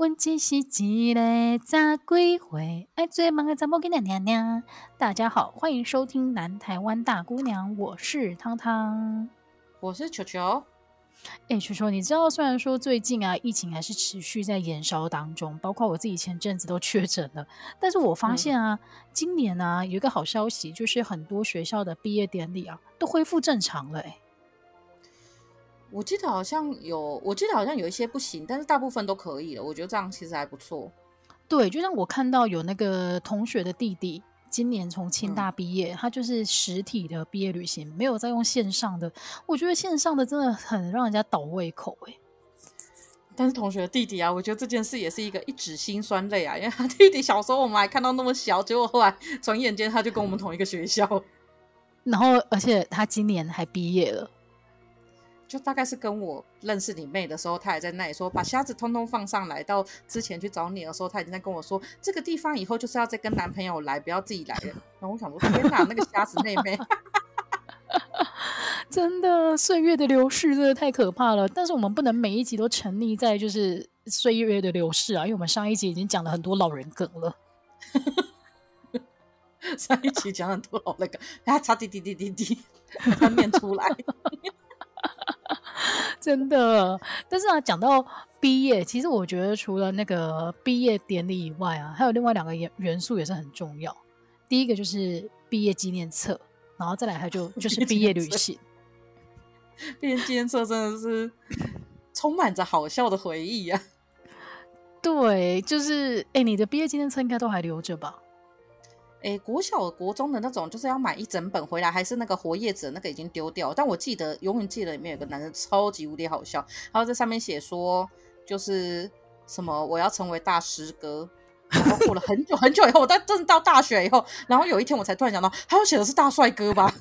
问只是一个咋归回？爱最忙的怎么跟娘娘娘？大家好，欢迎收听南台湾大姑娘，我是汤汤，我是球球。哎，球球，你知道虽然说最近啊，疫情还是持续在延烧当中，包括我自己前阵子都确诊了，但是我发现啊，嗯、今年啊有一个好消息，就是很多学校的毕业典礼啊都恢复正常了。哎。我记得好像有，我记得好像有一些不行，但是大部分都可以了。我觉得这样其实还不错。对，就像我看到有那个同学的弟弟，今年从清大毕业，嗯、他就是实体的毕业旅行，没有再用线上的。我觉得线上的真的很让人家倒胃口哎。但是同学的弟弟啊，我觉得这件事也是一个一纸心酸泪啊，因为他弟弟小时候我们还看到那么小，结果后来转眼间他就跟我们同一个学校，然后而且他今年还毕业了。就大概是跟我认识你妹的时候，她还在那里说把虾子通通放上来。到之前去找你的时候，她已经在跟我说这个地方以后就是要再跟男朋友来，不要自己来了。然后我想说，天哪，那个虾子妹妹，真的岁月的流逝真的太可怕了。但是我们不能每一集都沉溺在就是岁月的流逝啊，因为我们上一集已经讲了很多老人梗了。上一集讲很多老人梗，他擦滴滴滴滴滴，他念出来。真的，但是啊，讲到毕业，其实我觉得除了那个毕业典礼以外啊，还有另外两个元元素也是很重要。第一个就是毕业纪念册，然后再来还就就是毕业旅行。毕业纪念册真的是充满着好笑的回忆啊！对，就是哎，你的毕业纪念册应该都还留着吧？诶，国小、国中的那种，就是要买一整本回来，还是那个活页纸，那个已经丢掉。但我记得，永远记得里面有个男生超级无敌好笑，然后在上面写说，就是什么我要成为大师哥。然后过了很久很久以后，我在正到大学以后，然后有一天我才突然想到，他要写的是大帅哥吧？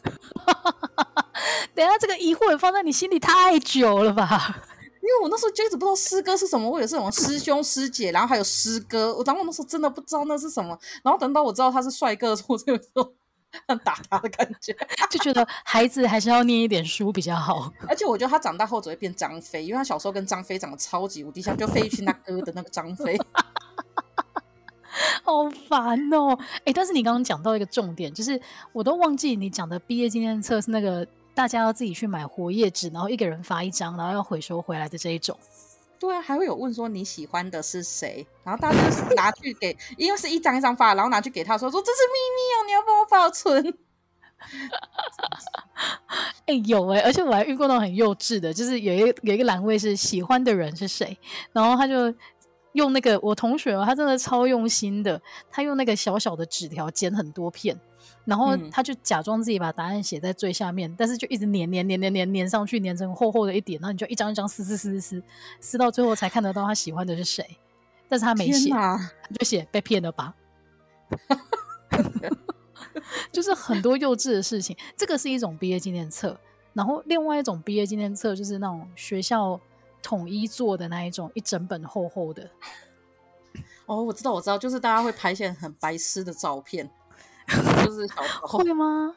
等下，这个疑惑放在你心里太久了吧？因为我那时候就一直不知道师哥是什么，我也是什么师兄师姐，然后还有师哥。我当我那时候真的不知道那是什么，然后等到我知道他是帅哥的时候，我就有时候很打他的感觉，就觉得孩子还是要念一点书比较好。而且我觉得他长大后只会变张飞，因为他小时候跟张飞长得超级无敌像，就费玉清他哥的那个张飞。好烦哦！哎，但是你刚刚讲到一个重点，就是我都忘记你讲的毕业纪念册是那个。大家要自己去买活页纸，然后一个人发一张，然后要回收回来的这一种。对啊，还会有问说你喜欢的是谁，然后大家就是拿去给，因为是一张一张发，然后拿去给他说说这是秘密哦，你要帮我保存。哎、欸，有哎、欸，而且我还遇过那种很幼稚的，就是有一有一个栏位是喜欢的人是谁，然后他就用那个我同学哦，他真的超用心的，他用那个小小的纸条剪很多片。然后他就假装自己把答案写在最下面，嗯、但是就一直粘粘粘粘粘粘上去，粘成厚厚的一点，然后你就一张一张撕撕撕撕撕，撕到最后才看得到他喜欢的是谁，但是他没写，就写被骗了吧，就是很多幼稚的事情。这个是一种毕业纪念册，然后另外一种毕业纪念册就是那种学校统一做的那一种，一整本厚厚的。哦，我知道，我知道，就是大家会拍一些很白痴的照片。就是小时候会吗？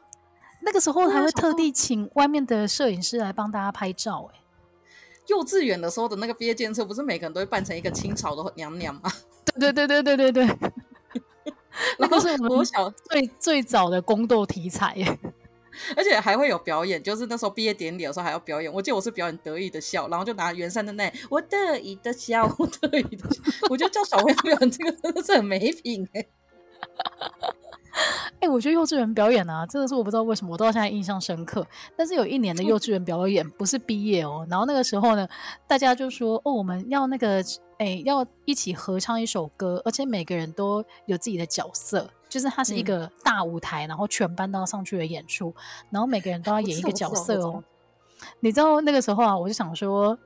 那个时候还会特地请外面的摄影师来帮大家拍照。哎，幼稚园的时候的那个毕业建设，不是每个人都会扮成一个清朝的娘娘吗？对对对对对对对。那个是我们小最最早的宫斗题材，而且还会有表演，就是那时候毕业典礼的时候还要表演。我记得我是表演得意的笑，然后就拿圆山的那我得意的笑，我得意的笑。我觉得叫小朋友表演这个真的是很没品哎。我觉得幼稚园表演啊，真的是我不知道为什么，我到现在印象深刻。但是有一年的幼稚园表演不是毕业哦，然后那个时候呢，大家就说哦，我们要那个哎、欸，要一起合唱一首歌，而且每个人都有自己的角色，就是它是一个大舞台，嗯、然后全班都要上去的演出，然后每个人都要演一个角色哦。你知道那个时候啊，我就想说。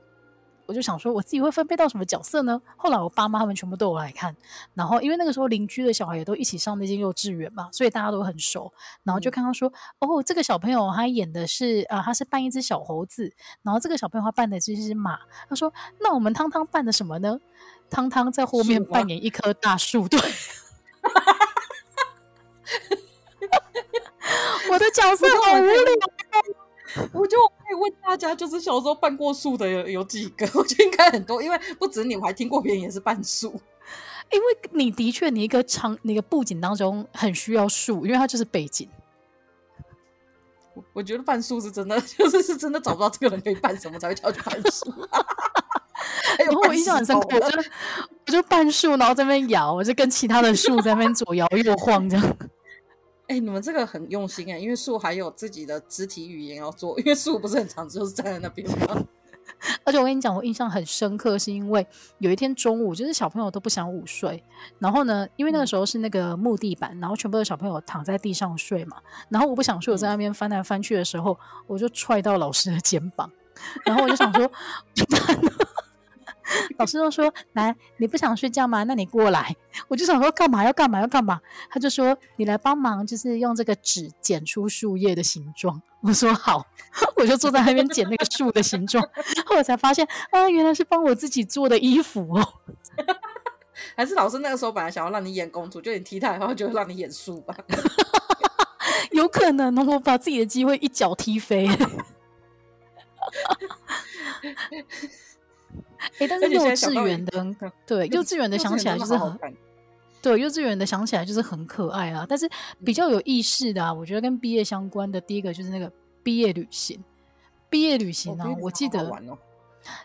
我就想说，我自己会分配到什么角色呢？后来我爸妈他们全部都有来看，然后因为那个时候邻居的小孩也都一起上那间幼稚园嘛，所以大家都很熟。然后就看到说，嗯、哦，这个小朋友他演的是啊、呃，他是扮一只小猴子，然后这个小朋友他扮的是一只马。他说，那我们汤汤扮的什么呢？汤汤在后面扮演一棵大树。对，我的角色好无聊。我就可以问大家，就是小时候扮过树的有有几个？我觉得应该很多，因为不止你，我还听过别人也是扮树。因为你的确，你一个场，一个布景当中很需要树，因为它就是背景。我我觉得扮树是真的，就是是真的找不到这个人可以扮什么才会叫去扮树。然后我印象很深刻，我就我就扮树，然后在那边摇，我就跟其他的树在那边左摇右晃这样。哎、欸，你们这个很用心哎、欸，因为树还有自己的肢体语言要做，因为树不是很长就是站在那边吗？而且我跟你讲，我印象很深刻，是因为有一天中午，就是小朋友都不想午睡，然后呢，因为那个时候是那个木地板，嗯、然后全部的小朋友躺在地上睡嘛，然后我不想睡，我在那边翻来翻去的时候，嗯、我就踹到老师的肩膀，然后我就想说。老师就说：“来，你不想睡觉吗？那你过来。”我就想说：“干嘛要干嘛要干嘛？”他就说：“你来帮忙，就是用这个纸剪出树叶的形状。”我说：“好。”我就坐在那边剪那个树的形状。后来才发现，啊，原来是帮我自己做的衣服哦。还是老师那个时候本来想要让你演公主，就你踢他，然后就让你演树吧？有可能呢，我把自己的机会一脚踢飞。哎、欸，但是幼稚园的对幼稚园的想起来就是很对幼稚园的想起来就是很可爱啊。但是比较有意识的啊，我觉得跟毕业相关的第一个就是那个毕业旅行。毕业旅行啊，哦、我记得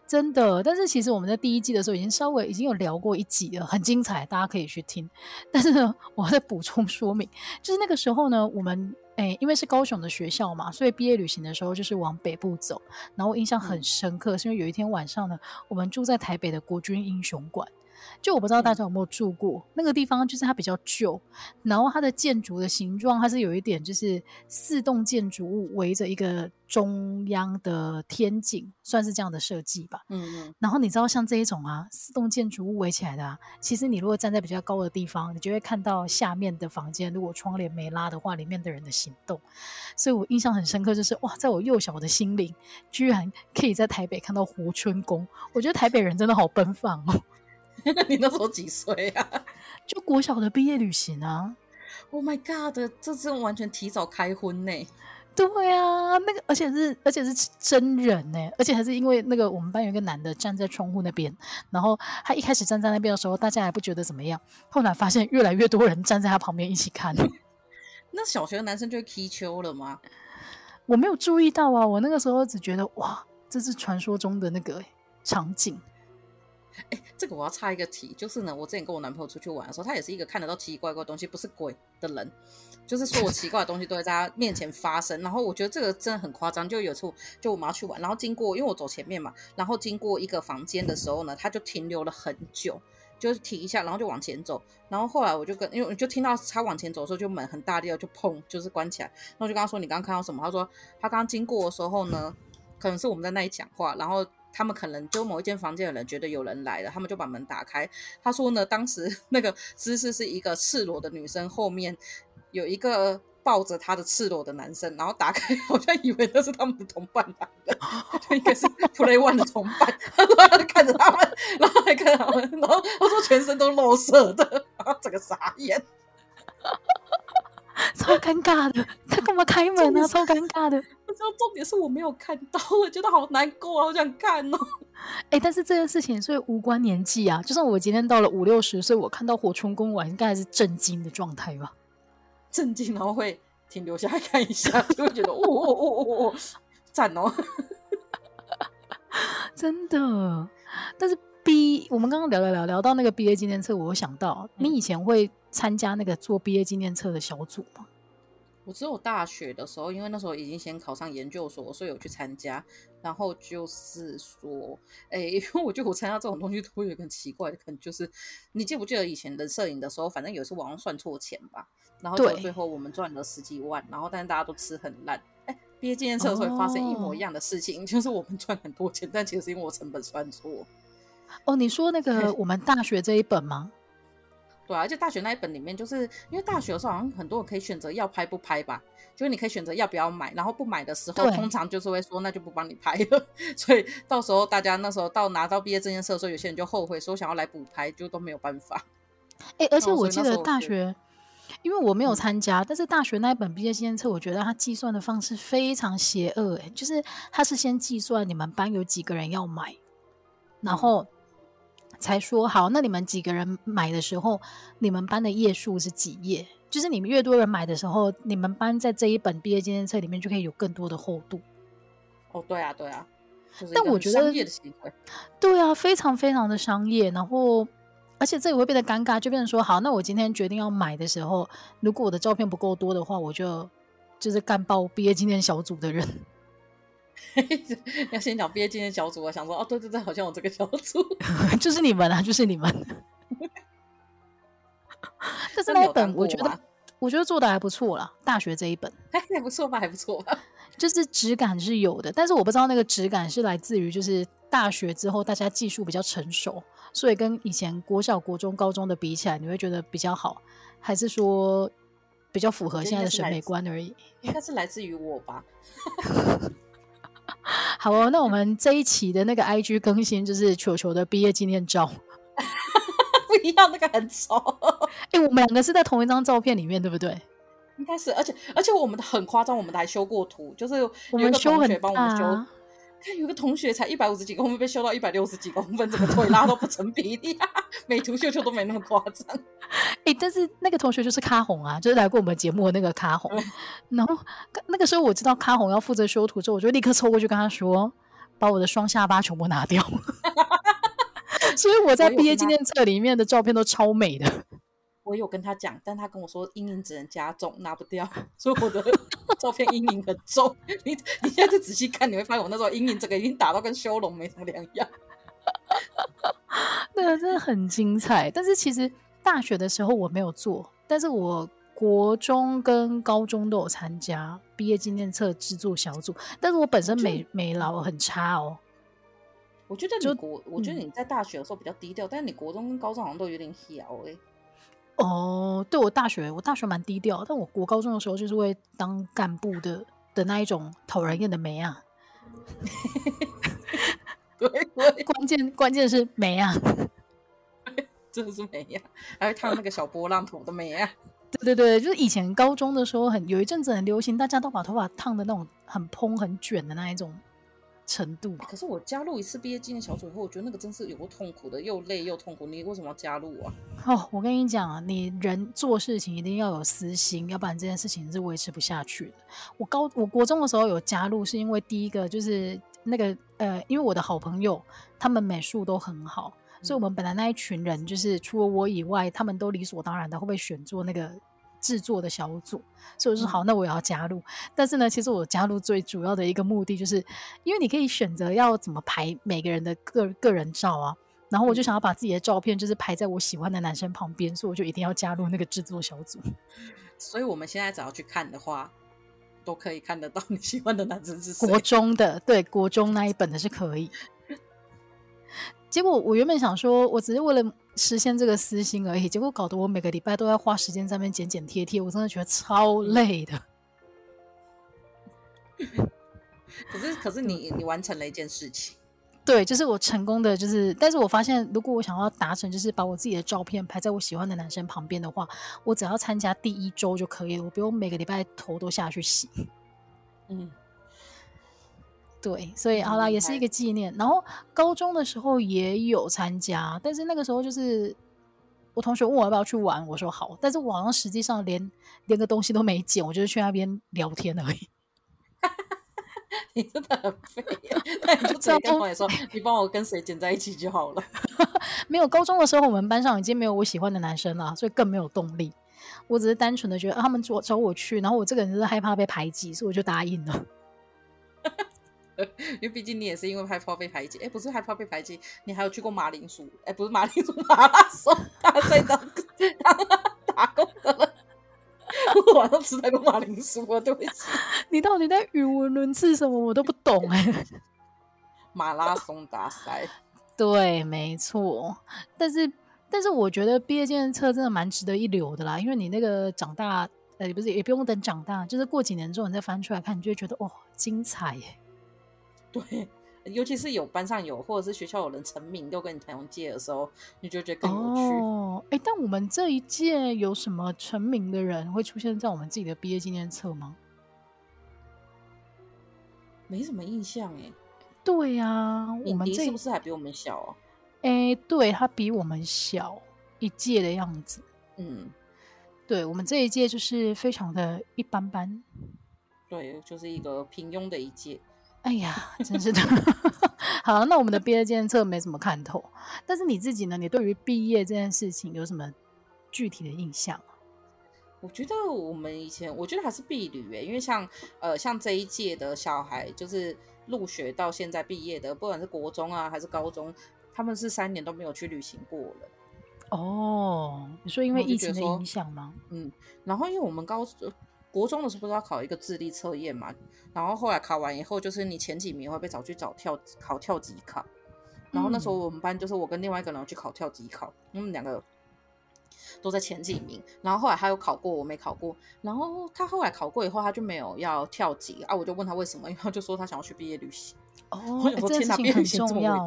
真的。但是其实我们在第一季的时候已经稍微已经有聊过一集了，很精彩，大家可以去听。但是呢，我再补充说明，就是那个时候呢，我们。哎、欸，因为是高雄的学校嘛，所以毕业旅行的时候就是往北部走。然后我印象很深刻，嗯、是因为有一天晚上呢，我们住在台北的国军英雄馆。就我不知道大家有没有住过、嗯、那个地方，就是它比较旧，然后它的建筑的形状，它是有一点就是四栋建筑物围着一个中央的天井，算是这样的设计吧。嗯嗯。然后你知道像这一种啊，四栋建筑物围起来的啊，其实你如果站在比较高的地方，你就会看到下面的房间，如果窗帘没拉的话，里面的人的行动。所以我印象很深刻，就是哇，在我幼小的心灵，居然可以在台北看到活春宫。我觉得台北人真的好奔放哦。你那时候几岁啊？就国小的毕业旅行啊！Oh my god，这是完全提早开婚呢。对啊，那个而且是而且是真人呢，而且还是因为那个我们班有一个男的站在窗户那边，然后他一开始站在那边的时候，大家还不觉得怎么样，后来发现越来越多人站在他旁边一起看。那小学的男生就会踢球了吗？我没有注意到啊，我那个时候只觉得哇，这是传说中的那个场景。哎，这个我要插一个题，就是呢，我之前跟我男朋友出去玩的时候，他也是一个看得到奇奇怪怪的东西，不是鬼的人，就是说我奇怪的东西都会在他面前发生。然后我觉得这个真的很夸张。就有次就我们要去玩，然后经过，因为我走前面嘛，然后经过一个房间的时候呢，他就停留了很久，就是停一下，然后就往前走。然后后来我就跟，因为我就听到他往前走的时候，就门很大力就砰，就是关起来。然后我就跟他说：“你刚刚看到什么？”他说：“他刚刚经过的时候呢，可能是我们在那里讲话，然后。”他们可能就某一间房间的人觉得有人来了，他们就把门打开。他说呢，当时 那个姿势是一个赤裸的女生，后面有一个抱着她的赤裸的男生，然后打开 好像以为那是他们的同伴来的，就应该是 Play One 的同伴。他说看着他们，然后还看他们，然后他说全身都露色的，然后整个傻眼。超尴尬的，他干嘛开门呢？超尴尬的。不知道重点是我没有看到，我觉得好难过啊，好想看哦。哎、欸，但是这件事情所以无关年纪啊，就算我今天到了五六十岁，我看到火春宫，我应该还是震惊的状态吧？震惊，然后会停留下来看一下，就会觉得哦哦哦哦哦，赞哦，真的。但是 B，，我们刚刚聊聊聊聊到那个毕业纪念册，我有想到，嗯、你以前会参加那个做毕业纪念册的小组吗？我只有大学的时候，因为那时候已经先考上研究所，所以有去参加。然后就是说，哎，因为我觉得我参加这种东西都会有一个很奇怪的，可能就是你记不记得以前的摄影的时候，反正有一次网上算错钱吧，然后就最后我们赚了十几万，然后但是大家都吃很烂。哎，毕业纪念册的时候会发生一模一样的事情，哦、就是我们赚很多钱，但其实是因为我成本算错。哦，你说那个我们大学这一本吗？对啊，而且大学那一本里面，就是因为大学的时候好像很多人可以选择要拍不拍吧，就是你可以选择要不要买，然后不买的时候，通常就是会说那就不帮你拍了。所以到时候大家那时候到拿到毕业证件册的时候，有些人就后悔说想要来补拍，就都没有办法。哎、欸，而且我记得大学因为我没有参加，但是大学那一本毕业纪念册，我觉得它计算的方式非常邪恶。哎，就是它是先计算你们班有几个人要买，然后才说好，那你们几个人买的时候，你们班的页数是几页？就是你们越多人买的时候，你们班在这一本毕业纪念册里面就可以有更多的厚度。哦，对啊，对啊。但我觉得，对啊，非常非常的商业，然后。而且这也会变得尴尬，就变成说，好，那我今天决定要买的时候，如果我的照片不够多的话，我就就是干爆毕业纪念小组的人。要先讲毕业纪念小组，啊想说，哦，对对对，好像我这个小组，就是你们啊，就是你们。但是那一本，我觉得，我觉得做的还不错啦，大学这一本，还不错吧，还不错吧。就是质感是有的，但是我不知道那个质感是来自于就是大学之后大家技术比较成熟，所以跟以前国小、国中、高中的比起来，你会觉得比较好，还是说比较符合现在的审美观而已？应该是来自于我吧。好哦，那我们这一期的那个 IG 更新就是球球的毕业纪念照，不一样，那个很丑。哎、欸，我们两个是在同一张照片里面，对不对？应该是，而且而且我们的很夸张，我们的还修过图，就是有一个同学帮我们修，们修看有个同学才一百五十几公分，被修到一百六十几公分，怎么腿拉都不成比例啊！美图秀秀都没那么夸张。哎、欸，但是那个同学就是咖红啊，就是来过我们节目的那个咖红。嗯、然后那个时候我知道咖红要负责修图之后，我就立刻凑过去跟他说，把我的双下巴全部拿掉。所以我在毕业纪念册里面的照片都超美的。我有跟他讲，但他跟我说阴影只能加重，拿不掉，所以我的照片阴影很重。你你现在仔细看，你会发现我那时候阴影这个已经打到跟修容没什么两样。那个真的很精彩。但是其实大学的时候我没有做，但是我国中跟高中都有参加毕业纪念册制作小组。但是我本身美美劳很差哦。我觉得你国，我觉得你在大学的时候比较低调，嗯、但是你国中跟高中好像都有点小哎、欸。哦，对，我大学，我大学蛮低调，但我国高中的时候就是会当干部的的那一种讨人厌的妹啊。对，对，关键关键是妹啊，真的是妹啊，还会烫那个小波浪头的妹啊。对对对，就是以前高中的时候很有一阵子很流行，大家都把头发烫的那种很蓬很卷的那一种。程度，可是我加入一次毕业纪念小组以后，我觉得那个真是有过痛苦的，又累又痛苦。你为什么要加入啊？哦，我跟你讲啊，你人做事情一定要有私心，要不然这件事情是维持不下去的。我高我国中的时候有加入，是因为第一个就是那个呃，因为我的好朋友他们美术都很好，嗯、所以我们本来那一群人就是除了我以外，他们都理所当然的会被选做那个。制作的小组，所以我说好，那我也要加入。但是呢，其实我加入最主要的一个目的，就是因为你可以选择要怎么排每个人的个个人照啊。然后我就想要把自己的照片，就是排在我喜欢的男生旁边，所以我就一定要加入那个制作小组。所以我们现在只要去看的话，都可以看得到你喜欢的男生是谁。国中的，对，国中那一本的是可以。结果我原本想说，我只是为了实现这个私心而已，结果搞得我每个礼拜都要花时间在那边剪剪贴贴，我真的觉得超累的。可是，可是你你完成了一件事情，对，就是我成功的，就是，但是我发现，如果我想要达成，就是把我自己的照片拍在我喜欢的男生旁边的话，我只要参加第一周就可以了，我不用每个礼拜头都下去洗。嗯。对，所以好啦，也是一个纪念。然后高中的时候也有参加，但是那个时候就是我同学问我要不要去玩，我说好。但是我好像实际上连连个东西都没捡，我就是去那边聊天而已。你真的很废，那你就直接跟我说，你帮我跟谁捡在一起就好了。没有，高中的时候我们班上已经没有我喜欢的男生了，所以更没有动力。我只是单纯的觉得他们找找我去，然后我这个人就是害怕被排挤，所以我就答应了。因为毕竟你也是因为害怕被排挤，哎，不是害怕被排挤，你还有去过马铃薯，哎，不是马铃薯马拉松大赛当打工的了。我晚上吃太多马铃薯了，对不起。你到底在语无伦次什么？我都不懂哎。马拉松大赛，对，没错。但是，但是我觉得毕业纪念册真的蛮值得一留的啦，因为你那个长大，呃，不是，也不用等长大，就是过几年之后你再翻出来看，你就会觉得哦，精彩耶。对，尤其是有班上有或者是学校有人成名都跟你同届的时候，你就觉得更有趣。哦，哎，但我们这一届有什么成名的人会出现在我们自己的毕业纪念册吗？没什么印象哎。对呀、啊，我们这是不是还比我们小啊？哎，对，他比我们小一届的样子。嗯，对，我们这一届就是非常的一般般。对，就是一个平庸的一届。哎呀，真是的。好，那我们的毕业纪念册没什么看头，但是你自己呢？你对于毕业这件事情有什么具体的印象？我觉得我们以前，我觉得还是毕旅哎，因为像呃，像这一届的小孩，就是入学到现在毕业的，不管是国中啊还是高中，他们是三年都没有去旅行过了。哦，你说因为疫情的影响吗？嗯，然后因为我们高国中的时候不是要考一个智力测验嘛，然后后来考完以后，就是你前几名会被找去找跳考跳级考，然后那时候我们班就是我跟另外一个人去考跳级考，我们两个。都在前几名，然后后来他有考过，我没考过。然后他后来考过以后，他就没有要跳级啊。我就问他为什么，然后就说他想要去毕业旅行。哦，这件事情很重要。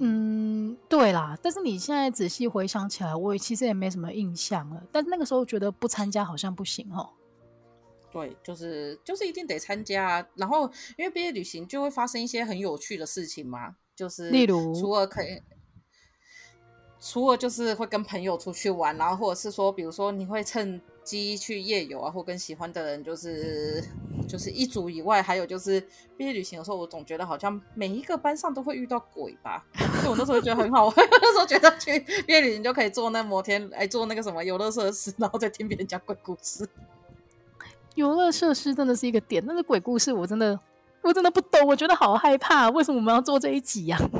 嗯，对啦。但是你现在仔细回想起来，我也其实也没什么印象了。但是那个时候觉得不参加好像不行哦。对，就是就是一定得参加。然后因为毕业旅行就会发生一些很有趣的事情嘛，就是例如除了可以。除了就是会跟朋友出去玩，然后或者是说，比如说你会趁机去夜游啊，或跟喜欢的人就是就是一组以外，还有就是毕业旅行的时候，我总觉得好像每一个班上都会遇到鬼吧。所以我那时候觉得很好玩，那时候觉得去毕业旅行就可以坐那摩天，哎，坐那个什么游乐设施，然后再听别人讲鬼故事。游乐设施真的是一个点，但是鬼故事我真的我真的不懂，我觉得好害怕。为什么我们要做这一集呀、啊？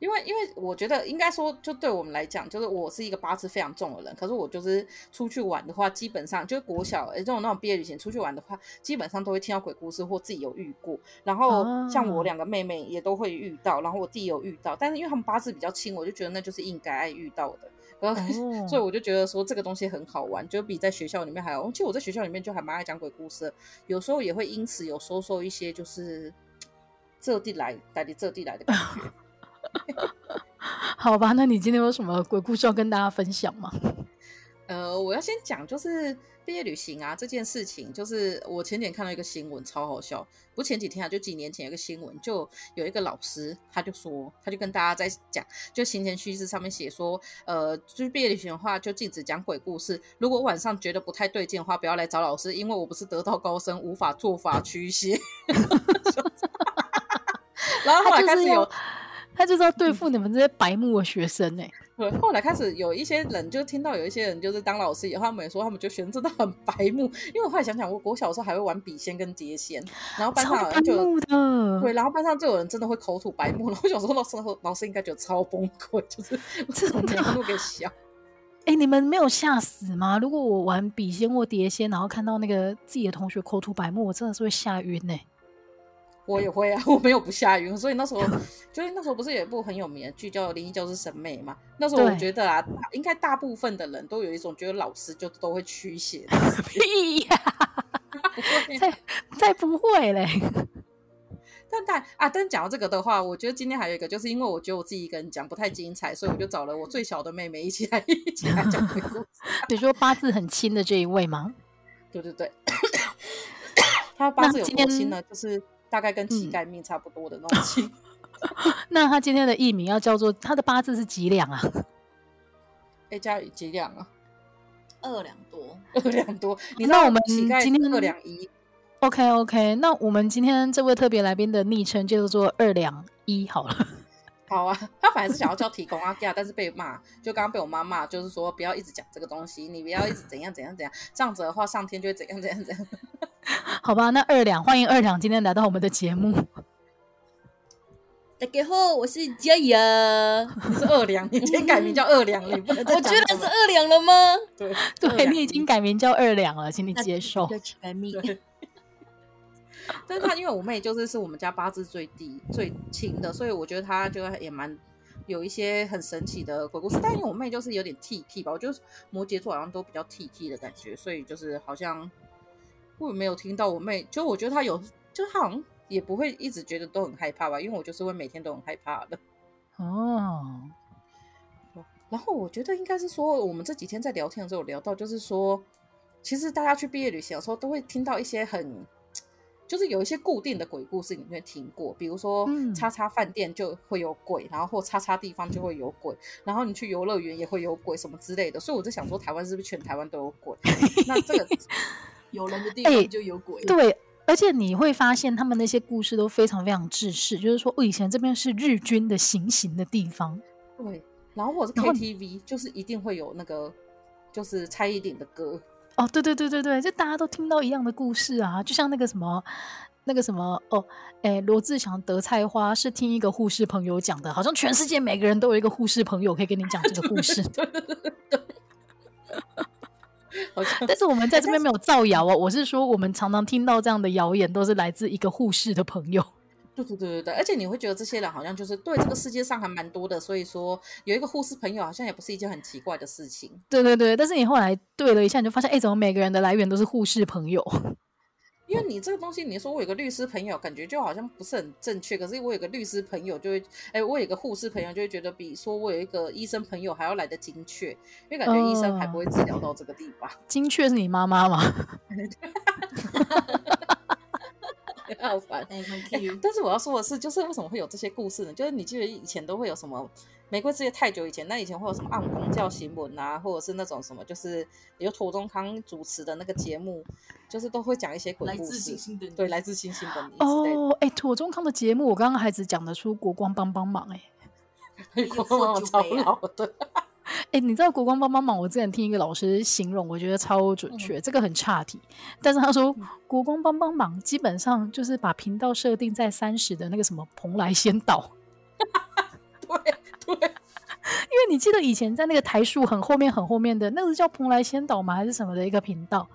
因为，因为我觉得应该说，就对我们来讲，就是我是一个八字非常重的人。可是我就是出去玩的话，基本上就是国小这种那种毕业旅行出去玩的话，基本上都会听到鬼故事或自己有遇过。然后像我两个妹妹也都会遇到，然后我弟有遇到。但是因为他们八字比较轻，我就觉得那就是应该爱遇到的。然后 所以我就觉得说这个东西很好玩，就比在学校里面还好。其实我在学校里面就还蛮爱讲鬼故事，有时候也会因此有收受一些就是 这地来带的这地来的感觉。好吧，那你今天有什么鬼故事要跟大家分享吗？呃，我要先讲就是毕业旅行啊这件事情，就是我前几天看到一个新闻，超好笑。不前几天啊，就几年前有个新闻，就有一个老师，他就说，他就跟大家在讲，就行前须知上面写说，呃，就是毕业旅行的话，就禁止讲鬼故事。如果晚上觉得不太对劲的话，不要来找老师，因为我不是得道高僧，无法做法驱邪。然后后来开始有。他就是要对付你们这些白目的学生哎、欸。对，后来开始有一些人就听到有一些人就是当老师以后，他们也说他们就觉得真的很白目。因为我后来想想，我我小时候还会玩笔仙跟碟仙，然后班上人就对，然后班上就有人真的会口吐白沫。然后小时候老师老师应该觉得超崩溃，就是这种程度给笑。哎、欸，你们没有吓死吗？如果我玩笔仙或碟仙，然后看到那个自己的同学口吐白沫，我真的是会吓晕哎。我也会啊，我没有不下雨，所以那时候就是那时候不是有一部很有名的剧叫《灵异教师审美》嘛？那时候我觉得啊，应该大部分的人都有一种觉得老师就都会驱邪。屁呀、啊！才才不会嘞！但但啊，但讲到这个的话，我觉得今天还有一个，就是因为我觉得我自己一个人讲不太精彩，所以我就找了我最小的妹妹一起来一起来讲鬼故事。你说八字很轻的这一位吗？对对对，他八字有多轻呢？就是。大概跟乞丐命差不多的那种气、嗯。那他今天的艺名要叫做他的八字是几两啊？哎，家里几两啊？二两多，二两多。你那我们乞丐今天二两一。OK OK，那我们今天这位特别来宾的昵称就叫做二两一好了。好啊，他本来是想要叫提供阿盖，但是被骂，就刚刚被我妈骂，就是说不要一直讲这个东西，你不要一直怎样怎样怎样，这样子的话上天就会怎样怎样怎样。好吧，那二两，欢迎二两今天来到我们的节目。大家好，我是佳雅，你是二两，你已经改名叫二两了，你不能再讲。我居然是二两了吗？对，对你已经改名叫二两了，请你接受。改名。但是他因为我妹就是是我们家八字最低最轻的，所以我觉得他就也蛮有一些很神奇的鬼故事。但因为我妹就是有点 T T 吧，我觉得摩羯座好像都比较 T T 的感觉，所以就是好像。我没有听到我妹，就我觉得她有，就她好像也不会一直觉得都很害怕吧，因为我就是会每天都很害怕的。哦。然后我觉得应该是说，我们这几天在聊天的时候有聊到，就是说，其实大家去毕业旅行的时候，都会听到一些很，就是有一些固定的鬼故事，你会听过，比如说，叉叉饭店就会有鬼，然后或叉叉地方就会有鬼，然后你去游乐园也会有鬼什么之类的。所以我在想说，台湾是不是全台湾都有鬼？那这个有人的地方就有鬼。欸，对，而且你会发现他们那些故事都非常非常制式，就是说，我以前这边是日军的行刑的地方。对。然后或者是 KTV，就是一定会有那个，就是蔡依林的歌。哦，对对对对对，就大家都听到一样的故事啊，就像那个什么，那个什么哦，哎，罗志祥得菜花是听一个护士朋友讲的，好像全世界每个人都有一个护士朋友可以跟你讲这个故事。对对对对。但是我们在这边没有造谣哦，我是说我们常常听到这样的谣言，都是来自一个护士的朋友。对对对对对，而且你会觉得这些人好像就是对这个世界上还蛮多的，所以说有一个护士朋友好像也不是一件很奇怪的事情。对对对，但是你后来对了一下，你就发现，哎，怎么每个人的来源都是护士朋友？因为你这个东西，你说我有个律师朋友，感觉就好像不是很正确。可是我有个律师朋友，就会，哎，我有个护士朋友，就会觉得比说我有一个医生朋友还要来得精确，因为感觉医生还不会治疗到这个地方。精确是你妈妈吗？好烦、欸，但是我要说的是，就是为什么会有这些故事呢？就是你记得以前都会有什么玫瑰之夜太久以前，那以前会有什么暗光教新闻啊，或者是那种什么，就是由庹宗康主持的那个节目，就是都会讲一些鬼故事。对，来自星星的你。哦，哎、欸，庹宗康的节目，我刚刚还只讲得出国光帮帮忙、欸，哎，国光帮帮忙超老的。哎、欸，你知道国光帮帮忙？我之前听一个老师形容，我觉得超准确。嗯、这个很差题，但是他说国光帮帮忙基本上就是把频道设定在三十的那个什么蓬莱仙岛。对 对，因为你记得以前在那个台数很后面很后面的那个是叫蓬莱仙岛吗？还是什么的一个频道？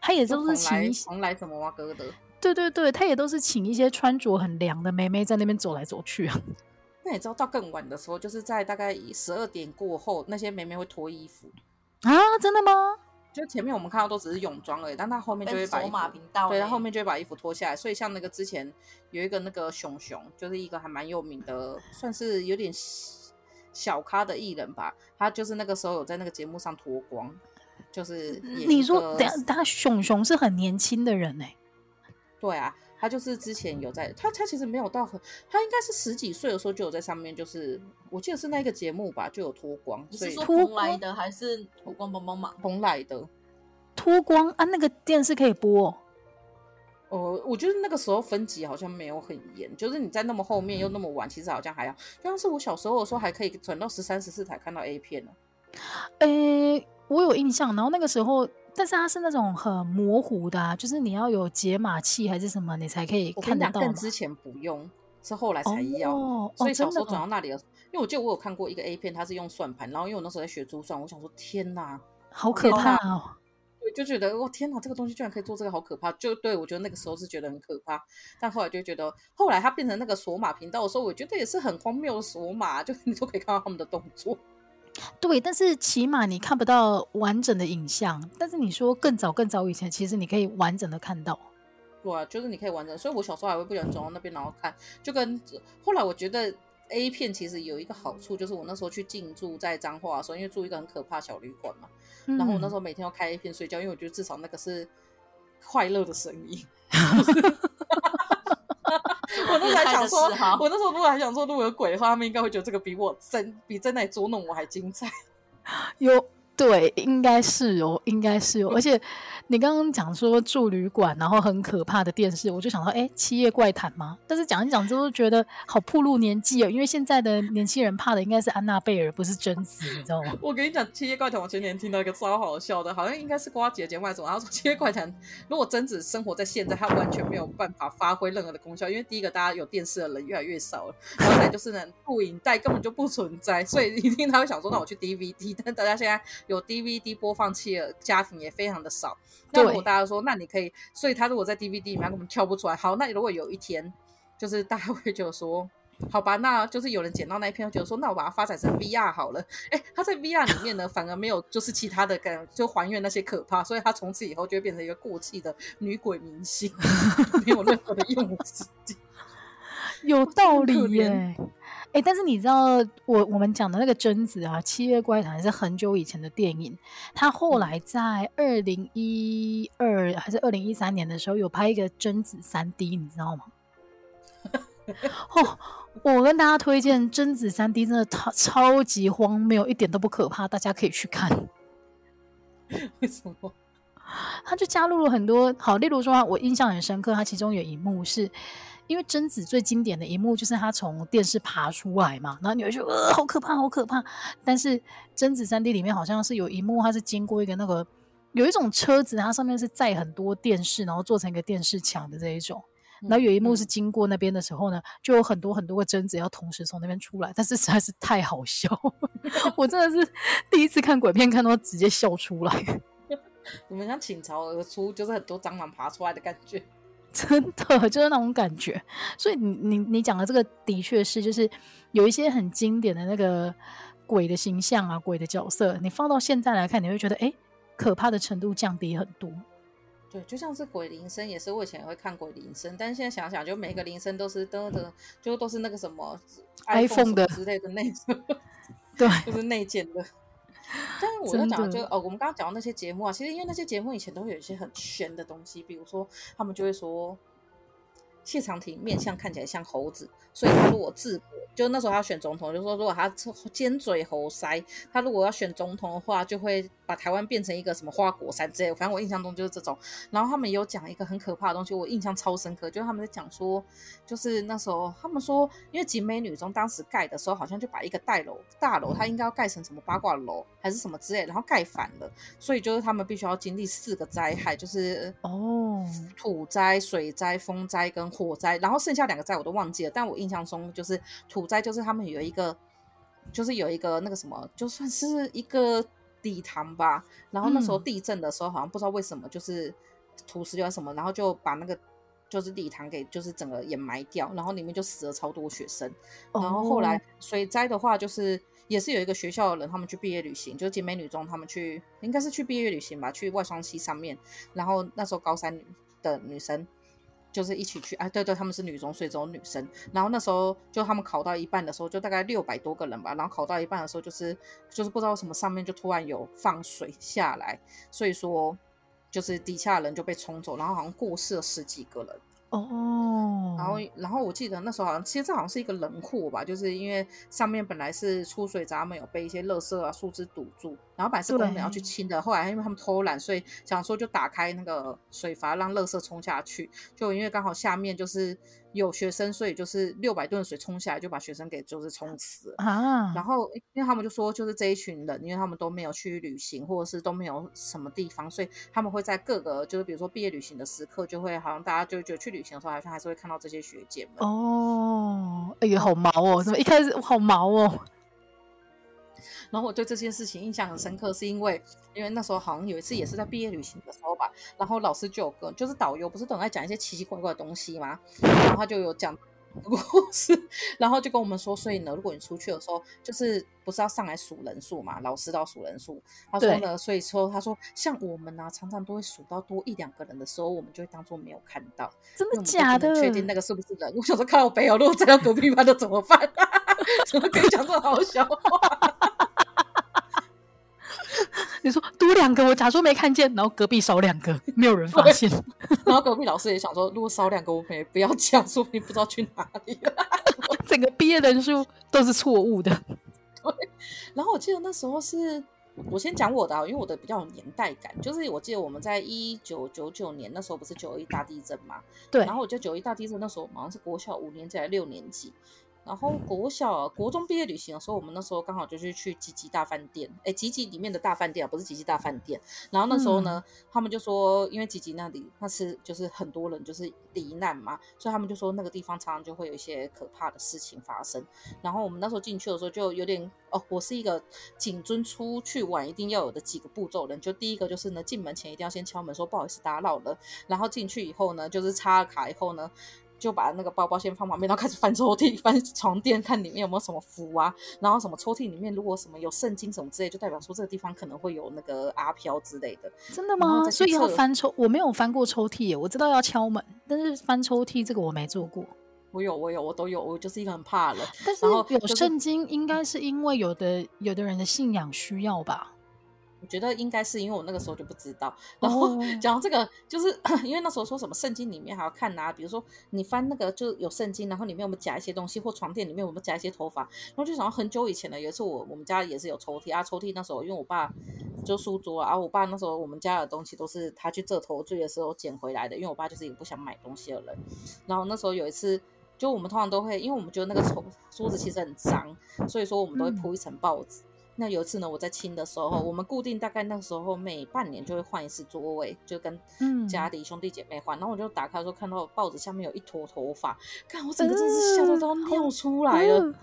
他也都是请蓬莱什么哇哥的。对对对，他也都是请一些穿着很凉的妹妹在那边走来走去啊。那你知道到更晚的时候，就是在大概十二点过后，那些妹妹会脱衣服啊？真的吗？就前面我们看到都只是泳装而已，但她后面就会把衣服，对，她后面就会把衣服脱下来。所以像那个之前有一个那个熊熊，就是一个还蛮有名的，算是有点小咖的艺人吧。他就是那个时候有在那个节目上脱光，就是你说，等下他熊熊是很年轻的人哎、欸，对啊。他就是之前有在，他他其实没有到很，他应该是十几岁的时候就有在上面，就是我记得是那个节目吧，就有脱光。你是说蓬莱的还是脱光帮帮忙？蓬莱的脱光啊，那个电视可以播。哦、呃，我觉得那个时候分级好像没有很严，就是你在那么后面又那么晚，其实好像还好。就像是我小时候的时候，还可以转到十三、十四台看到 A 片呢。诶、欸，我有印象，然后那个时候。但是它是那种很模糊的，啊，就是你要有解码器还是什么，你才可以看得到。更之前不用，是后来才要。哦、所以小时候转到那里了，哦、因为我记得我有看过一个 A 片，它是用算盘，然后因为我那时候在学珠算，我想说天哪，好可怕哦！对，就觉得哇天哪，这个东西居然可以做这个，好可怕！就对我觉得那个时候是觉得很可怕，但后来就觉得，后来它变成那个索码频道的时候，我觉得也是很荒谬的索码，就你都可以看到他们的动作。对，但是起码你看不到完整的影像。但是你说更早更早以前，其实你可以完整的看到。对啊，就是你可以完整。所以我小时候还会不喜欢走到那边然后看，就跟后来我觉得 A 片其实有一个好处，就是我那时候去进驻在彰化的时候，因为住一个很可怕小旅馆嘛，嗯、然后我那时候每天要开 A 片睡觉，因为我觉得至少那个是快乐的声音。我那时候还想说，我那时候如果还想说，如果有鬼的话，他们应该会觉得这个比我真比在那里捉弄我还精彩。有。对，应该是哦，应该是哦。而且你刚刚讲说住旅馆，然后很可怕的电视，我就想到，哎，《七夜怪谈》吗？但是讲一讲之后，觉得好暴露年纪哦。因为现在的年轻人怕的应该是安娜贝尔，不是贞子，你知道吗？我跟你讲，《七夜怪谈》，我前年听到一个超好笑的，好像应该是瓜姐节目还是什么，然后说《七夜怪谈》，如果贞子生活在现在，她完全没有办法发挥任何的功效，因为第一个，大家有电视的人越来越少了，然后再就是呢，录影带根本就不存在，所以一定他会想说，那我去 DVD。但大家现在有 DVD 播放器的家庭也非常的少。那如果大家说，那你可以，所以他如果在 DVD 里面根本跳不出来。好，那如果有一天，就是大家会觉得说，好吧，那就是有人捡到那一片，觉得说，那我把它发展成 VR 好了。哎，他在 VR 里面呢，反而没有就是其他的感，就还原那些可怕，所以他从此以后就会变成一个过气的女鬼明星，没有任何的用处。有道理耶。哎、欸，但是你知道我我们讲的那个贞子啊，《七月怪谈》是很久以前的电影，他后来在二零一二还是二零一三年的时候有拍一个贞子三 D，你知道吗？哦，我跟大家推荐贞子三 D，真的超超级荒谬，一点都不可怕，大家可以去看。为什么？他就加入了很多好，例如说，我印象很深刻，他其中有一幕是。因为贞子最经典的一幕就是她从电视爬出来嘛，然后你会觉得呃好可怕，好可怕。但是贞子三 D 里面好像是有一幕，它是经过一个那个有一种车子，它上面是载很多电视，然后做成一个电视墙的这一种。然后有一幕是经过那边的时候呢，就有很多很多个贞子要同时从那边出来，但是实在是太好笑，我真的是第一次看鬼片看到直接笑出来。你们像倾巢而出，就是很多蟑螂爬出来的感觉。真的就是那种感觉，所以你你你讲的这个的确是，就是有一些很经典的那个鬼的形象啊，鬼的角色，你放到现在来看，你会觉得哎，可怕的程度降低很多。对，就像是鬼铃声，也是我以前也会看鬼铃声，但是现在想想，就每个铃声都是噔噔，就都是那个什么 iPhone 的之类的那种，对，就是内建的。但是我就讲，就哦，我们刚刚讲到那些节目啊，其实因为那些节目以前都会有一些很玄的东西，比如说他们就会说谢长廷面相看起来像猴子，所以他如果治国，就那时候他选总统，就说如果他尖嘴猴腮，他如果要选总统的话，就会。把台湾变成一个什么花果山之类的，反正我印象中就是这种。然后他们有讲一个很可怕的东西，我印象超深刻，就是他们在讲说，就是那时候他们说，因为景美女中当时盖的时候，好像就把一个大楼大楼，它应该要盖成什么八卦楼还是什么之类，然后盖反了，所以就是他们必须要经历四个灾害，就是哦土灾、水灾、风灾跟火灾，然后剩下两个灾我都忘记了，但我印象中就是土灾，就是他们有一个，就是有一个那个什么，就算是一个。礼堂吧，然后那时候地震的时候，好像不知道为什么，就是土石流什么，然后就把那个就是礼堂给就是整个掩埋掉，然后里面就死了超多学生。然后后来水灾的话，就是也是有一个学校的人，他们去毕业旅行，就是景美女中，他们去应该是去毕业旅行吧，去外双溪上面，然后那时候高三的女生。就是一起去，哎，对对，他们是女中，所以只有女生。然后那时候就他们考到一半的时候，就大概六百多个人吧。然后考到一半的时候，就是就是不知道什么上面就突然有放水下来，所以说就是底下人就被冲走，然后好像过世了十几个人。哦，然后然后我记得那时候好像，其实这好像是一个冷库吧，就是因为上面本来是出水闸门有被一些垃圾啊树枝堵住，然后本来是工人要去清的，后来因为他们偷懒，所以想说就打开那个水阀让垃圾冲下去，就因为刚好下面就是。有学生，所以就是六百吨水冲下来，就把学生给就是冲死了啊。然后，因为他们就说，就是这一群人，因为他们都没有去旅行，或者是都没有什么地方，所以他们会在各个就是比如说毕业旅行的时刻，就会好像大家就觉得去旅行的时候，好像还是会看到这些学姐们。哦，哎呀，好毛哦！怎么一开始好毛哦？然后我对这件事情印象很深刻，是因为因为那时候好像有一次也是在毕业旅行的时候吧，然后老师就有个就是导游不是总在讲一些奇奇怪怪的东西吗？然后他就有讲故事，然后就跟我们说，所以呢，如果你出去的时候，就是不是要上来数人数嘛？老师都要数人数。他说呢，所以说他说像我们呢、啊，常常都会数到多一两个人的时候，我们就会当做没有看到。真的假的？确定那个是不是人？我想说靠北哦，如果再到隔壁班的怎么办？怎么可以讲这么好笑话？你说多两个，我假装没看见，然后隔壁少两个，没有人发现。然后隔壁老师也想说，如果少两个，我们也不要讲，说不定不知道去哪里了。整个毕业人数都是错误的。对。然后我记得那时候是我先讲我的，因为我的比较有年代感，就是我记得我们在一九九九年那时候不是九一大地震嘛？对。然后我记得九一大地震那时候好像是国小五年级还是六年级。然后国小、国中毕业旅行的时候，我们那时候刚好就是去吉吉大饭店，哎，吉吉里面的大饭店啊，不是吉吉大饭店。然后那时候呢，嗯、他们就说，因为吉吉那里那是就是很多人就是罹难嘛，所以他们就说那个地方常常就会有一些可怕的事情发生。然后我们那时候进去的时候就有点哦，我是一个谨遵出去玩一定要有的几个步骤人，就第一个就是呢，进门前一定要先敲门说不好意思打扰了，然后进去以后呢，就是插了卡以后呢。就把那个包包先放旁边，然后开始翻抽屉、翻床垫，看里面有没有什么符啊。然后什么抽屉里面如果什么有圣经什么之类，就代表说这个地方可能会有那个阿飘之类的。真的吗？所以要翻抽，我没有翻过抽屉耶。我知道要敲门，但是翻抽屉这个我没做过。我有，我有，我都有，我就是一个很怕冷。但是有圣经，应该是因为有的有的人的信仰需要吧。我觉得应该是因为我那个时候就不知道，然后讲到这个，就是 因为那时候说什么圣经里面还要看啊，比如说你翻那个就有圣经，然后里面有没有夹一些东西，或床垫里面有没有夹一些头发，然后就想到很久以前了，有一次我我们家也是有抽屉啊，抽屉那时候因为我爸就书桌啊，我爸那时候我们家的东西都是他去这头罪的时候捡回来的，因为我爸就是一个不想买东西的人，然后那时候有一次，就我们通常都会，因为我们觉得那个抽桌子其实很脏，所以说我们都会铺一层报纸。嗯那有一次呢，我在清的时候，我们固定大概那时候每半年就会换一次座位，就跟家里兄弟姐妹换。嗯、然后我就打开的时候看到报纸下面有一坨头发，看我整个真的是吓得都尿出来了。嗯、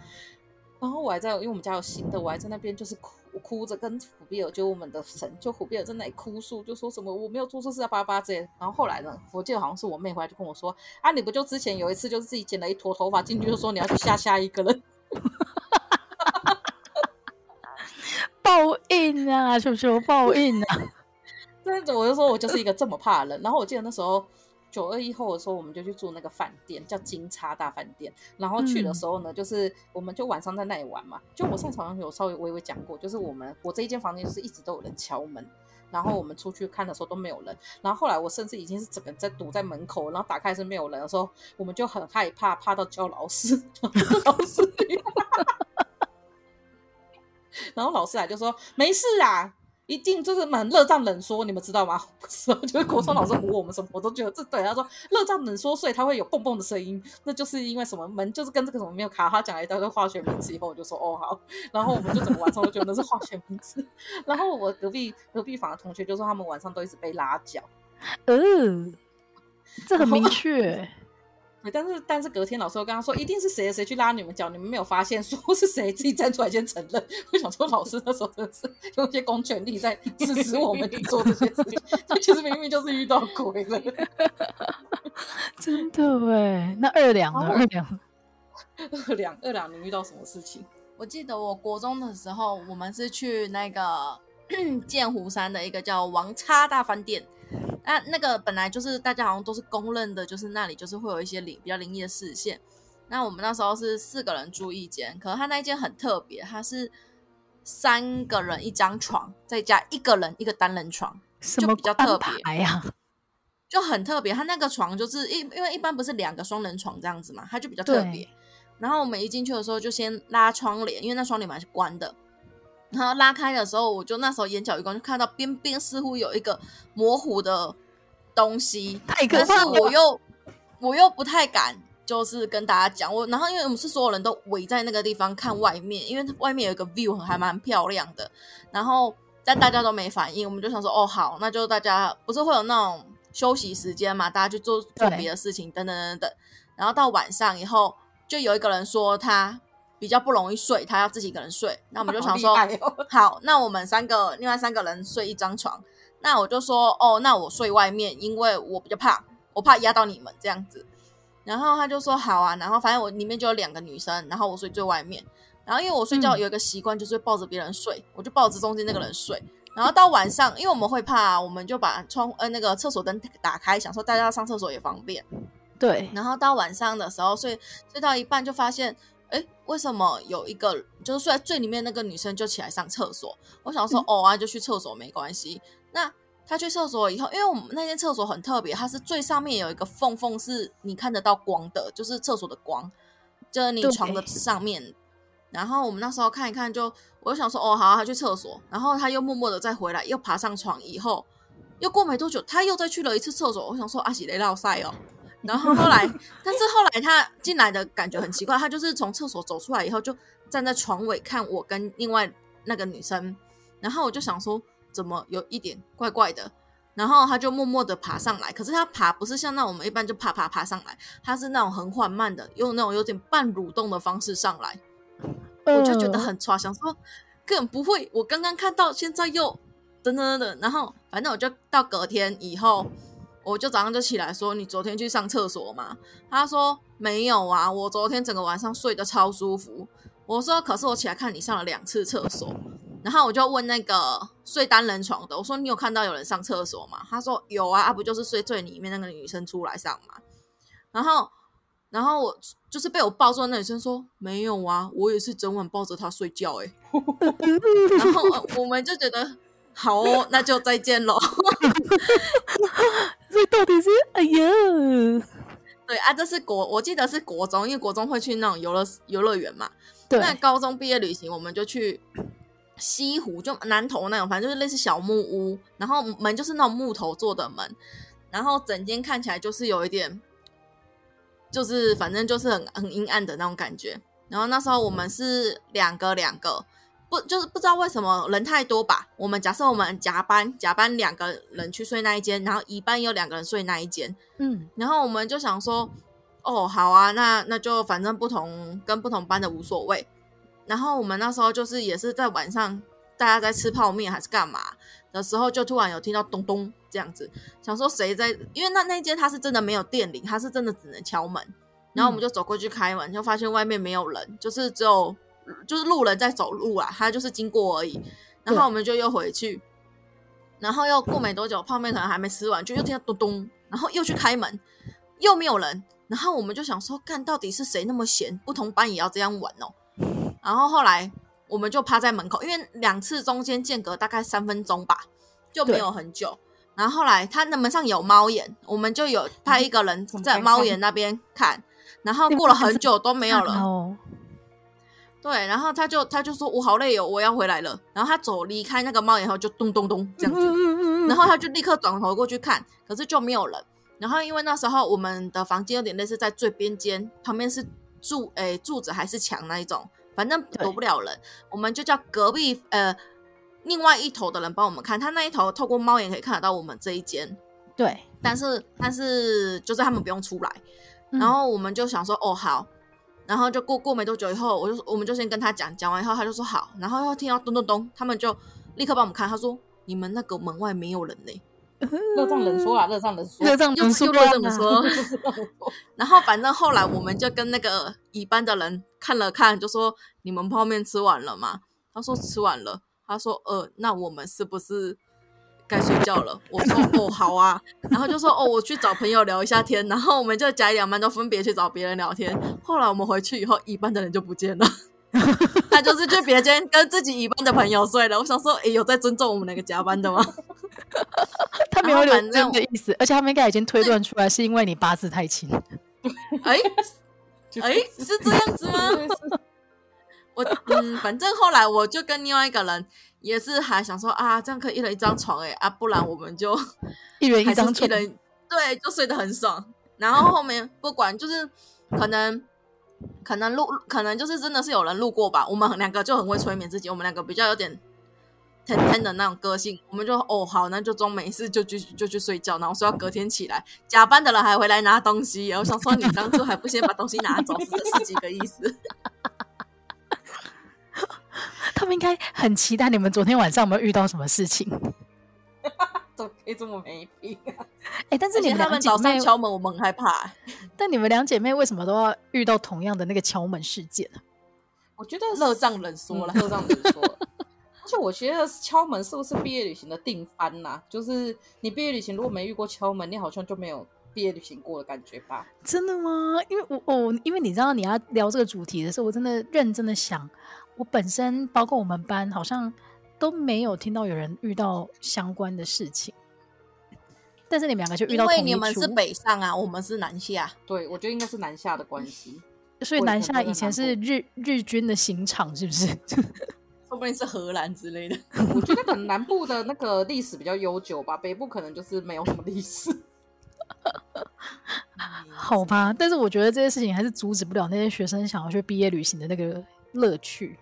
然后我还在，因为我们家有新的，我还在那边就是哭哭着跟虎比尔，就我们的神，就虎比尔在那里哭诉，就说什么我没有做错事啊，巴巴这些。然后后来呢，我记得好像是我妹回来就跟我说啊，你不就之前有一次就是自己剪了一坨头发进去，就说你要去吓吓一个人。报应啊，是不是有报应啊？对，我就说我就是一个这么怕的人。然后我记得那时候九二一后的时候，我们就去住那个饭店，叫金叉大饭店。然后去的时候呢，就是我们就晚上在那里玩嘛。就我上次好像有稍微微微讲过，就是我们我这一间房间就是一直都有人敲门，然后我们出去看的时候都没有人。然后后来我甚至已经是整个在堵在门口，然后打开是没有人的时候，我们就很害怕，怕到叫老师，老师。然后老师来就说没事啊，一定就是蛮热胀冷缩，你们知道吗？是就是国中老师唬我们什么，我都觉得这对。他说热胀冷缩，所以他会有蹦蹦的声音，那就是因为什么门就是跟这个什么没有卡。他讲了一大堆化学名词以后，我就说哦好，然后我们就整个晚上都觉得那是化学名词。然后我隔壁隔壁房的同学就说他们晚上都一直被拉脚，嗯，这很明确。但是但是隔天老师又跟他说，一定是谁谁去拉你们脚，你们没有发现，说是谁自己站出来先承认。我想说，老师那时候真的是用一些公权力在支持我们去做这些事情，他其实明明就是遇到鬼了。真的哎，那二两呢？二两，二两，二两，你遇到什么事情？我记得我国中的时候，我们是去那个 剑湖山的一个叫王叉大饭店。那那个本来就是大家好像都是公认的，就是那里就是会有一些灵比较灵异的视线。那我们那时候是四个人住一间，可是他那一间很特别，他是三个人一张床，再加一个人一个单人床，就比较特别呀，就很特别。他那个床就是一因为一般不是两个双人床这样子嘛，他就比较特别。然后我们一进去的时候就先拉窗帘，因为那窗帘门是关的。然后拉开的时候，我就那时候眼角余光就看到边边似乎有一个模糊的东西，太可怕了。但是我又我又不太敢，就是跟大家讲我。然后因为我们是所有人都围在那个地方看外面，因为外面有一个 view 还蛮漂亮的。然后但大家都没反应，我们就想说哦好，那就大家不是会有那种休息时间嘛，大家去做做别的事情，等等等等。然后到晚上以后，就有一个人说他。比较不容易睡，他要自己一个人睡。那我们就想说，好，哦、好，那我们三个另外三个人睡一张床。那我就说，哦，那我睡外面，因为我比较怕，我怕压到你们这样子。然后他就说好啊。然后反正我里面就有两个女生，然后我睡最外面。然后因为我睡觉有一个习惯，就是抱着别人睡，嗯、我就抱着中间那个人睡。然后到晚上，因为我们会怕，我们就把窗呃那个厕所灯打开，想说大家上厕所也方便。对。然后到晚上的时候睡睡到一半就发现。哎，为什么有一个就是睡在最里面那个女生就起来上厕所？我想说，嗯、哦啊，就去厕所没关系。那她去厕所以后，因为我们那间厕所很特别，它是最上面有一个缝缝，是你看得到光的，就是厕所的光，就是你床的上面。然后我们那时候看一看就，就我就想说，哦，好、啊，她去厕所。然后她又默默的再回来，又爬上床，以后又过没多久，她又再去了一次厕所。我想说，阿喜雷老塞哦。然后后来，但是后来他进来的感觉很奇怪，他就是从厕所走出来以后，就站在床尾看我跟另外那个女生，然后我就想说怎么有一点怪怪的，然后他就默默的爬上来，可是他爬不是像那我们一般就爬爬爬上来，他是那种很缓慢的，用那种有点半蠕动的方式上来，我就觉得很抓，想说根本不会，我刚刚看到现在又噔噔噔，然后反正我就到隔天以后。我就早上就起来说：“你昨天去上厕所吗？”他说：“没有啊，我昨天整个晚上睡得超舒服。”我说：“可是我起来看你上了两次厕所。”然后我就问那个睡单人床的：“我说你有看到有人上厕所吗？”他说：“有啊，啊不就是睡最里面那个女生出来上吗？”然后然后我就是被我抱住的那女生说没有啊，我也是整晚抱着她睡觉哎、欸。然后我们就觉得好哦，那就再见喽。所以到底是哎呀，对啊，这是国，我记得是国中，因为国中会去那种游乐游乐园嘛。对。那高中毕业旅行，我们就去西湖，就南头那种，反正就是类似小木屋，然后门就是那种木头做的门，然后整间看起来就是有一点。就是反正就是很很阴暗的那种感觉，然后那时候我们是两个两个，不就是不知道为什么人太多吧？我们假设我们甲班甲班两个人去睡那一间，然后乙班有两个人睡那一间，嗯，然后我们就想说，哦，好啊，那那就反正不同跟不同班的无所谓。然后我们那时候就是也是在晚上大家在吃泡面还是干嘛的时候，就突然有听到咚咚。这样子想说谁在？因为那那间他是真的没有电铃，他是真的只能敲门。然后我们就走过去开门，就发现外面没有人，就是只有就是路人在走路啊，他就是经过而已。然后我们就又回去，然后又过没多久，泡面可能还没吃完，就又听到咚咚，然后又去开门，又没有人。然后我们就想说，看到底是谁那么闲，不同班也要这样玩哦。然后后来我们就趴在门口，因为两次中间间隔大概三分钟吧，就没有很久。然后后来他的门上有猫眼，我们就有派一个人在猫眼那边看，然后过了很久都没有了。对，然后他就他就说：“我好累哦，我要回来了。”然后他走离开那个猫眼后，就咚咚咚这样子，然后他就立刻转头过去看，可是就没有人。然后因为那时候我们的房间有点类似在最边间，旁边是柱诶柱子还是墙那一种，反正躲不了人，我们就叫隔壁呃。另外一头的人帮我们看，他那一头透过猫眼可以看得到我们这一间，对，但是但是就是他们不用出来，嗯、然后我们就想说哦好，然后就过过没多久以后，我就我们就先跟他讲，讲完以后他就说好，然后又听到咚咚咚，他们就立刻帮我们看，他说你们那个门外没有人呢，热胀冷缩啊，热胀冷缩，热胀冷缩，热胀冷缩，然后反正后来我们就跟那个乙班的人看了看，就说你们泡面吃完了吗？他说吃完了。他说：“呃，那我们是不是该睡觉了？”我说：“哦，好啊。”然后就说：“哦，我去找朋友聊一下天。”然后我们就甲乙两班都分别去找别人聊天。后来我们回去以后，乙班的人就不见了，他就是去别间跟自己乙班的朋友睡了。我想说，哎，有在尊重我们那个甲班的吗？他没有这样的意思，而且他们应该已经推断出来，是因为你八字太轻。哎哎，是这样子吗？我嗯，反正后来我就跟另外一个人也是还想说啊，这样可以一人一张床哎、欸、啊，不然我们就一人一张床，一人对，就睡得很爽。然后后面不管就是可能可能路可能就是真的是有人路过吧，我们两个就很会催眠自己，我们两个比较有点天天的那种个性，我们就哦好，那就装没事就去就去睡觉，然后说要隔天起来，加班的人还回来拿东西，然后想说你当初还不先把东西拿走，是是几个意思？他们应该很期待你们昨天晚上有没有遇到什么事情？怎么可以这么没品啊？哎、欸，但是你们两姐妹早上敲门，我们很害怕、欸。但你们两姐妹为什么都要遇到同样的那个敲门事件呢？我觉得热胀冷缩了，热胀冷缩了。而且我觉得敲门是不是毕业旅行的定番呐、啊？就是你毕业旅行如果没遇过敲门，你好像就没有毕业旅行过的感觉吧？真的吗？因为我哦，因为你知道你要聊这个主题的时候，我真的认真的想。我本身包括我们班，好像都没有听到有人遇到相关的事情。但是你们两个就遇到同一处，因为你们是北上啊，我们是南下。对，我觉得应该是南下的关系。所以南下以前是日日军的刑场，是不是？说不定是荷兰之类的。我觉得可能南部的那个历史比较悠久吧，北部可能就是没有什么历史。好吧，但是我觉得这些事情还是阻止不了那些学生想要去毕业旅行的那个乐趣。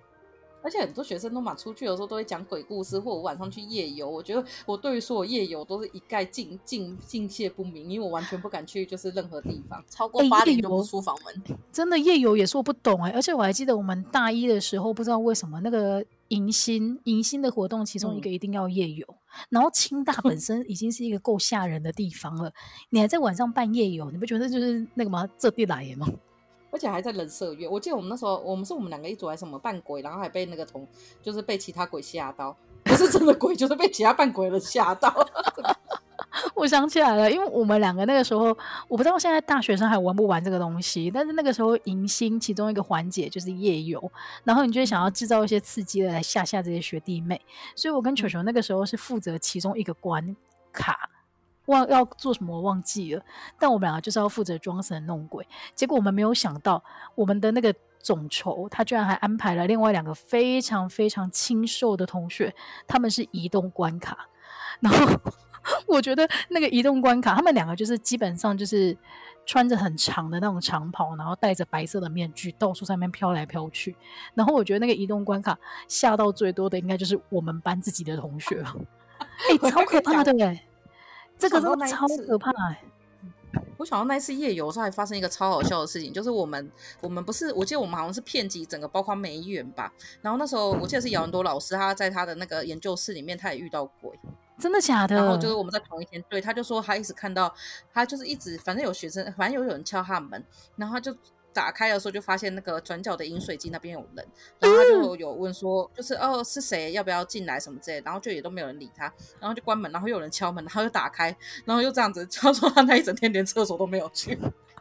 而且很多学生都嘛出去的时候都会讲鬼故事，或者我晚上去夜游。我觉得我对于所有夜游都是一概敬敬敬谢不明，因为我完全不敢去，就是任何地方超过八点就不出房门。欸、真的夜游也是我不懂哎、欸，而且我还记得我们大一的时候，不知道为什么那个迎新迎新的活动其中一个一定要夜游，嗯、然后清大本身已经是一个够吓人的地方了，你还在晚上办夜游，你不觉得就是那个吗？这地来耶吗？而且还在人色月，我记得我们那时候，我们是我们两个一组还是什么扮鬼，然后还被那个同，就是被其他鬼吓到，不是真的鬼，就是被其他扮鬼的吓到。我想起来了，因为我们两个那个时候，我不知道现在大学生还玩不玩这个东西，但是那个时候迎新其中一个环节就是夜游，然后你就想要制造一些刺激的来吓吓这些学弟妹，所以我跟球球那个时候是负责其中一个关卡，忘要做什么我忘记了，但我们两个就是要负责装神弄鬼，结果我们没有想到我们的那个总筹他居然还安排了另外两个非常非常清瘦的同学，他们是移动关卡，然后。我觉得那个移动关卡，他们两个就是基本上就是穿着很长的那种长袍，然后戴着白色的面具，到处上面飘来飘去。然后我觉得那个移动关卡吓到最多的，应该就是我们班自己的同学了。哎、欸，超可怕的哎！这个真的超可怕哎！我想到那一次夜游的时候，还发生一个超好笑的事情，就是我们我们不是，我记得我们好像是遍及整个，包括梅园吧。然后那时候我记得是姚文多老师，他在他的那个研究室里面，他也遇到鬼。真的假的？然后就是我们在同一天，对，他就说他一直看到，他就是一直，反正有学生，反正有有人敲他门，然后他就打开的时候就发现那个转角的饮水机那边有人，然后他就有问说，就是哦是谁，要不要进来什么之类，然后就也都没有人理他，然后就关门，然后又有人敲门，然后又打开，然后又这样子，他说他那一整天连厕所都没有去。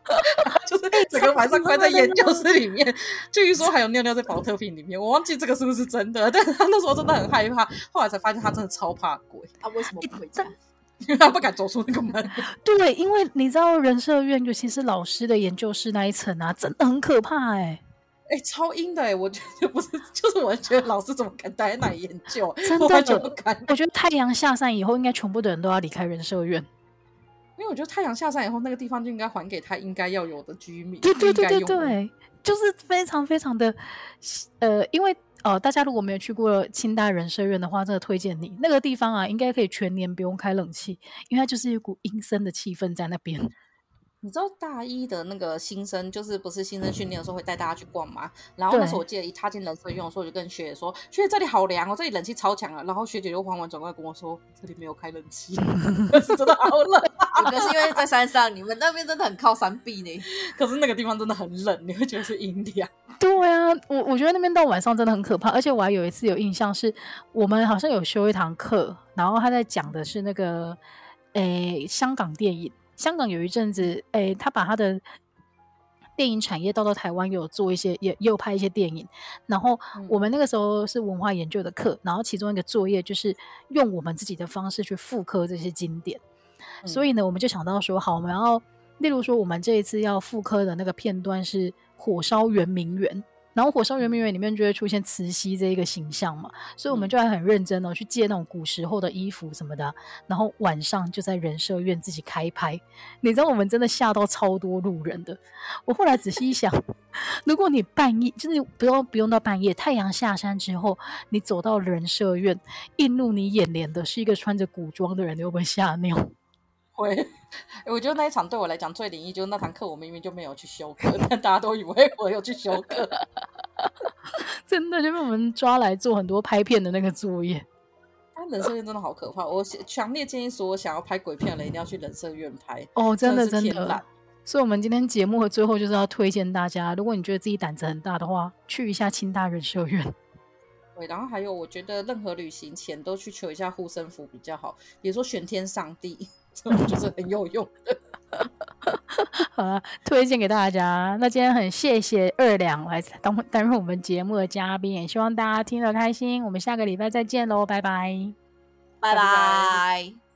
就是整个晚上关在研究室里面，据说还有尿尿在保特瓶里面，我忘记这个是不是真的，但是他那时候真的很害怕，后来才发现他真的超怕鬼。他为什么不回家？因 为他不敢走出那个门。对，因为你知道人社院，尤其是老师的研究室那一层啊，真的很可怕哎、欸，哎、欸，超阴的哎、欸，我 觉得不是，就是我觉得老师怎么敢待在那里研究？真的，我完全不敢。我觉得太阳下山以后，应该全部的人都要离开人社院。因为我觉得太阳下山以后，那个地方就应该还给他应该要有的居民。对对对对对，就是非常非常的，呃，因为哦、呃，大家如果没有去过清大人社院的话，真的推荐你那个地方啊，应该可以全年不用开冷气，因为它就是一股阴森的气氛在那边。你知道大一的那个新生，就是不是新生训练的时候会带大家去逛吗？然后那时候我记得一踏进人社院的时候，我就跟学姐说：“学姐这里好凉哦，这里冷气超强啊。”然后学姐就缓缓转过来跟我说：“这里没有开冷气，真的好冷。”可是因为在山上，你们那边真的很靠山壁呢。可是那个地方真的很冷，你会觉得是阴凉。对啊，我我觉得那边到晚上真的很可怕，而且我还有一次有印象是，我们好像有修一堂课，然后他在讲的是那个诶香港电影。香港有一阵子，诶、欸，他把他的电影产业带到台湾，有做一些，也也有拍一些电影。然后我们那个时候是文化研究的课，然后其中一个作业就是用我们自己的方式去复刻这些经典。嗯、所以呢，我们就想到说，好，我们要，例如说，我们这一次要复刻的那个片段是火烧圆明园。然后火烧圆明园里面就会出现慈禧这一个形象嘛，所以我们就还很认真的去借那种古时候的衣服什么的，然后晚上就在人社院自己开拍。你知道我们真的吓到超多路人的。我后来仔细一想，如果你半夜就是不用不用到半夜，太阳下山之后，你走到人社院，映入你眼帘的是一个穿着古装的人，你会不会吓尿？会。我觉得那一场对我来讲最灵异，就是那堂课我明明就没有去修课，但大家都以为我有去修课，真的就被我们抓来做很多拍片的那个作业。他人社院真的好可怕，我强烈建议说，想要拍鬼片的人一定要去人社院拍。哦，真的真的。所以，我们今天节目的最后就是要推荐大家，如果你觉得自己胆子很大的话，去一下清大人社院。对，然后还有，我觉得任何旅行前都去求一下护身符比较好，比如说玄天上帝。这就是很有用的，好了，推荐给大家。那今天很谢谢二两来当担任我们节目的嘉宾，也希望大家听得开心。我们下个礼拜再见喽，拜拜，拜拜。